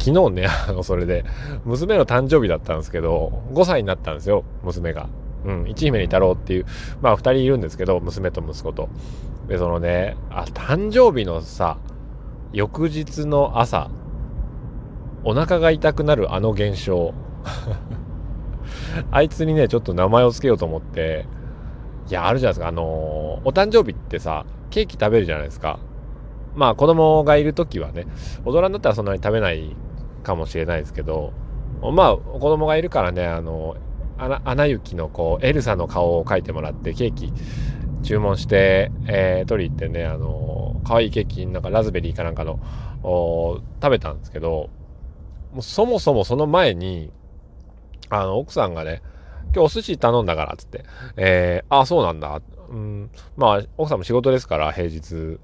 昨日ね、あの、それで、娘の誕生日だったんですけど、5歳になったんですよ、娘が。うん、一姫に太郎っていう、まあ二人いるんですけど、娘と息子と。で、そのね、あ、誕生日のさ、翌日の朝、お腹が痛くなるあの現象。あいつにね、ちょっと名前を付けようと思って、いや、あるじゃないですか。あのー、お誕生日ってさ、ケーキ食べるじゃないですか。まあ、子供がいる時はね、大人になったらそんなに食べないかもしれないですけど、まあ、子供がいるからね、あの、アナ雪のこう、エルサの顔を描いてもらって、ケーキ注文して、えー、取り行ってね、あの、可愛いケーキ、なんかラズベリーかなんかの、食べたんですけど、もうそもそもその前に、あの、奥さんがね、今日お寿司頼んだからっ、つって、えー、あ、そうなんだ。うん、まあ、奥さんも仕事ですから、平日。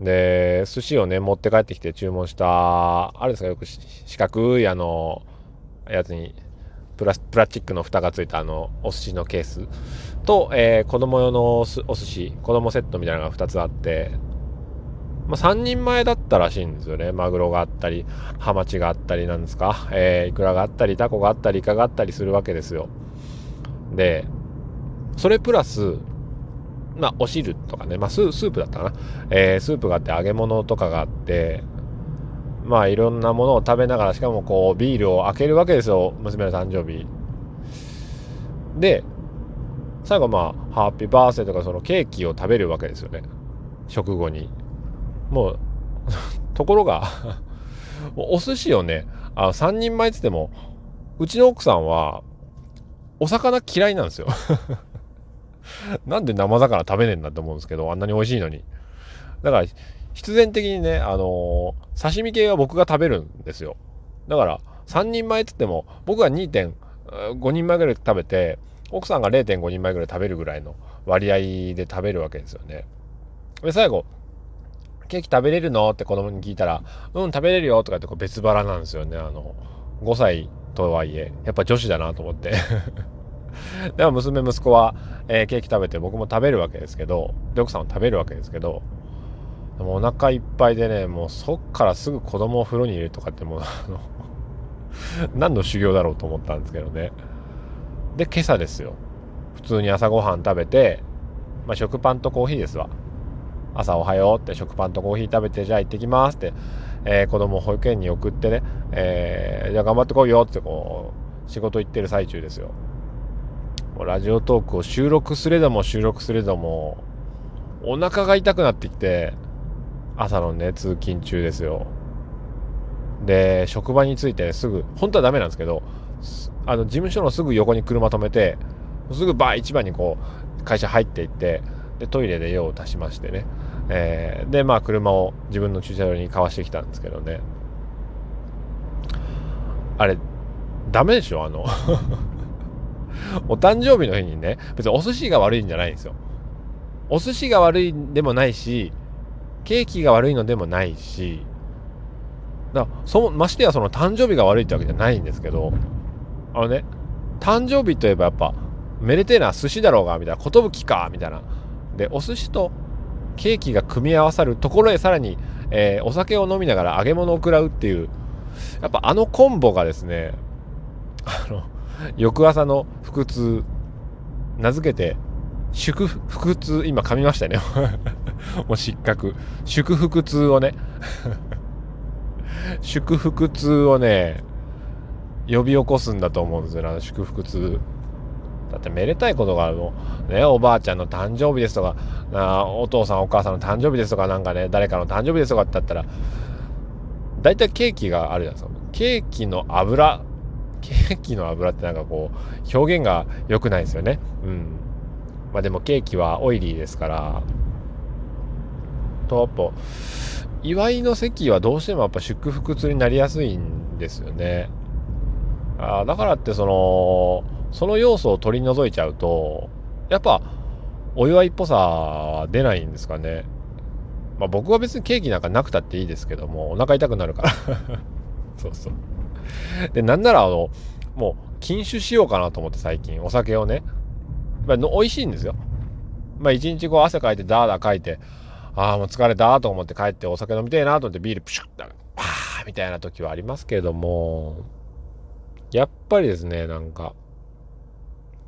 で、寿司をね、持って帰ってきて注文した、あれですか、よく四角いあの、やつに、プラスプラスチックの蓋がついたあの、お寿司のケースと、えー、子供用のお寿司、子供セットみたいなのが2つあって、まあ、3人前だったらしいんですよね。マグロがあったり、ハマチがあったりなんですか、えー、イクラがあったり、タコがあったり、イカがあったりするわけですよ。で、それプラス、まあ、お汁とかね、まあス、スープだったかな。えー、スープがあって、揚げ物とかがあって、まあ、いろんなものを食べながら、しかもこう、ビールを開けるわけですよ。娘の誕生日。で、最後まあ、ハッピーバースデーとかそのケーキを食べるわけですよね。食後に。もう、ところが お寿司をね、あ3人前ってっても、うちの奥さんは、お魚嫌いなんですよ なんで生魚食べねえんだって思うんですけど、あんなに美味しいのに。だから、必然的にね、あのー、刺身系は僕が食べるんですよ。だから、3人前って言っても、僕が2.5人前ぐらい食べて、奥さんが0.5人前ぐらい食べるぐらいの割合で食べるわけですよね。で、最後、ケーキ食べれるのって子供に聞いたら、うん、食べれるよとかって別腹なんですよね。あの、5歳とはいえ、やっぱ女子だなと思って でも娘息子は、えー、ケーキ食べて僕も食べるわけですけどで奥さんも食べるわけですけどでもお腹いっぱいでねもうそっからすぐ子供を風呂に入れるとかってもうあの 何の修行だろうと思ったんですけどね。で今朝ですよ。普通に朝ごはん食べて、まあ、食パンとコーヒーですわ。朝おはようって食パンとコーヒー食べてじゃあ行ってきますって、えー、子供を保育園に送ってね、えー、じゃあ頑張ってこいよってこう仕事行ってる最中ですよ。ラジオトークを収録すれども収録すれども、お腹が痛くなってきて、朝のね、通勤中ですよ。で、職場に着いて、すぐ、本当はダメなんですけど、あの、事務所のすぐ横に車止めて、すぐバー一番にこう、会社入っていって、で、トイレで用を足しましてね。えー、で、まあ、車を自分の駐車場にかわしてきたんですけどね。あれ、ダメでしょ？あの お誕生日の日にね、別にお寿司が悪いんじゃないんですよ。お寿司が悪いでもないし、ケーキが悪いのでもないし、だそましてやその誕生日が悪いってわけじゃないんですけど、あのね、誕生日といえばやっぱ、めでてえな寿司だろうが、みたいな、寿か、みたいな。で、お寿司とケーキが組み合わさるところへさらに、えー、お酒を飲みながら揚げ物を食らうっていう、やっぱあのコンボがですね、あの、翌朝の腹痛、名付けて、祝腹痛、今噛みましたね。もう失格。祝腹痛をね、祝腹痛をね、呼び起こすんだと思うんですよ、祝腹痛。だってめでたいことがあるの。ね、おばあちゃんの誕生日ですとか、あお父さんお母さんの誕生日ですとか、なんかね、誰かの誕生日ですとかって言ったら、大体ケーキがあるじゃないですか。ケーキの油ケーキの油ってなんかこう、表現が良くないですよね。うん。まあでもケーキはオイリーですから、と、やっぱ、祝いの席はどうしてもやっぱ祝福痛になりやすいんですよね。あだからってその、その要素を取り除いちゃうと、やっぱ、お祝いっぽさは出ないんですかね。まあ僕は別にケーキなんかなくたっていいですけども、お腹痛くなるから そうそう。で、なんならあの、もう禁酒しようかなと思って最近、お酒をね。まあ、美味しいんですよ。まあ一日こう汗かいてダーダーかいて、ああもう疲れたと思って帰ってお酒飲みたいなと思ってビールプシュッて、パーみたいな時はありますけれども、やっぱりですね、なんか、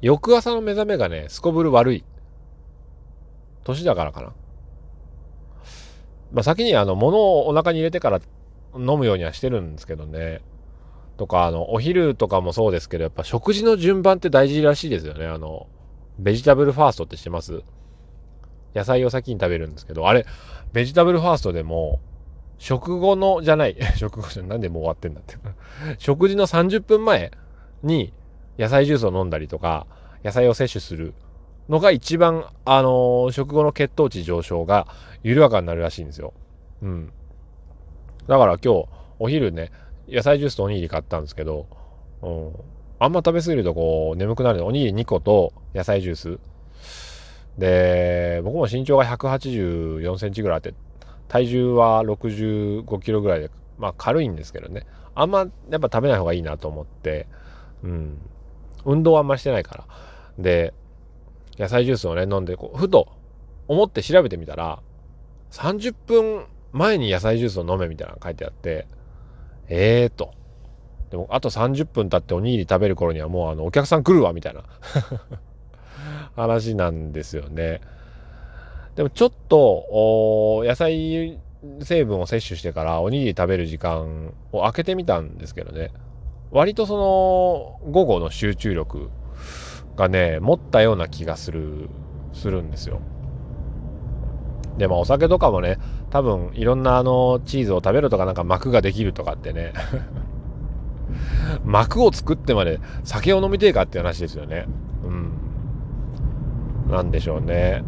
翌朝の目覚めがね、すこぶる悪い。年だからかな。まあ、先にあの、物をお腹に入れてから飲むようにはしてるんですけどね。とか、あの、お昼とかもそうですけど、やっぱ食事の順番って大事らしいですよね。あの、ベジタブルファーストって知ってます野菜を先に食べるんですけど、あれ、ベジタブルファーストでも、食後の、じゃない、食後じゃなんでもう終わってんだって。食事の30分前に野菜ジュースを飲んだりとか、野菜を摂取するのが一番、あのー、食後の血糖値上昇が緩やかになるらしいんですよ。うん。だから今日、お昼ね、野菜ジュースとおにぎり買ったんですけど、うん。あんま食べ過ぎるとこう、眠くなるおにぎり2個と野菜ジュース。で、僕も身長が184センチぐらいあって、体重は65キロぐらいで、まあ軽いんですけどね。あんまやっぱ食べない方がいいなと思って、うん。運動はあんましてないから。で、野菜ジュースをね、飲んで、こう、ふと思って調べてみたら、30分前に野菜ジュースを飲めみたいなの書いてあって、ええー、と。でも、あと30分経っておにぎり食べる頃にはもうあの、お客さん来るわ、みたいな 話なんですよね。でもちょっと、野菜成分を摂取してからおにぎり食べる時間を空けてみたんですけどね。割とその、午後の集中力がね、持ったような気がする、するんですよ。で、まあお酒とかもね、多分いろんなあの、チーズを食べるとかなんか膜ができるとかってね 膜を作ってまで酒を飲みてえかって話ですよね。うん。なんでしょうね。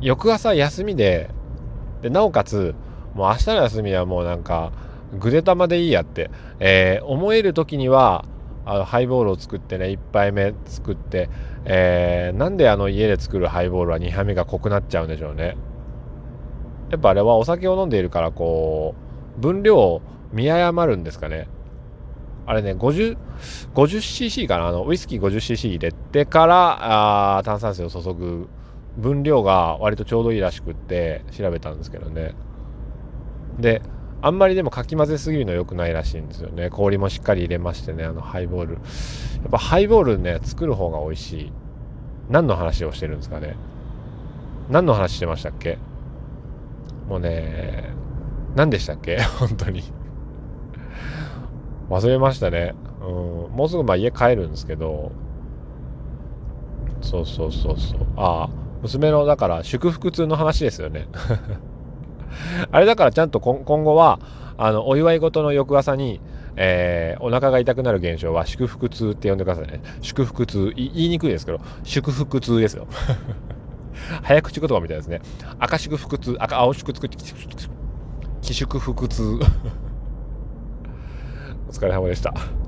翌朝休みで、で、なおかつ、もう明日の休みはもうなんか、ぐでたまでいいやって、えー、思える時には、あのハイボールを作ってね1杯目作って、えー、なんであの家で作るハイボールは2杯目が濃くなっちゃうんでしょうね。やっぱあれはお酒を飲んでいるからこう分量を見誤るんですかね。あれね 50, 50cc かな？あのウイスキー 50cc 入れてからあ炭酸水を注ぐ分量が割とちょうどいいらしくって調べたんですけどね。であんまりでもかき混ぜすぎるの良くないらしいんですよね。氷もしっかり入れましてね、あのハイボール。やっぱハイボールね、作る方が美味しい。何の話をしてるんですかね。何の話してましたっけ？もうね、何でしたっけ？本当に忘れましたね。うん、もうすぐまあ家帰るんですけど、そうそうそうそう。ああ、娘のだから祝福痛の話ですよね。あれだからちゃんと今後は、あの、お祝い事の翌朝に、えー、お腹が痛くなる現象は祝福痛って呼んでくださいね。祝福痛。言いにくいですけど、祝福痛ですよ。早口言葉みたいですね。赤祝福痛、赤、青祝福痛、寄祝福痛。お疲れ様でした。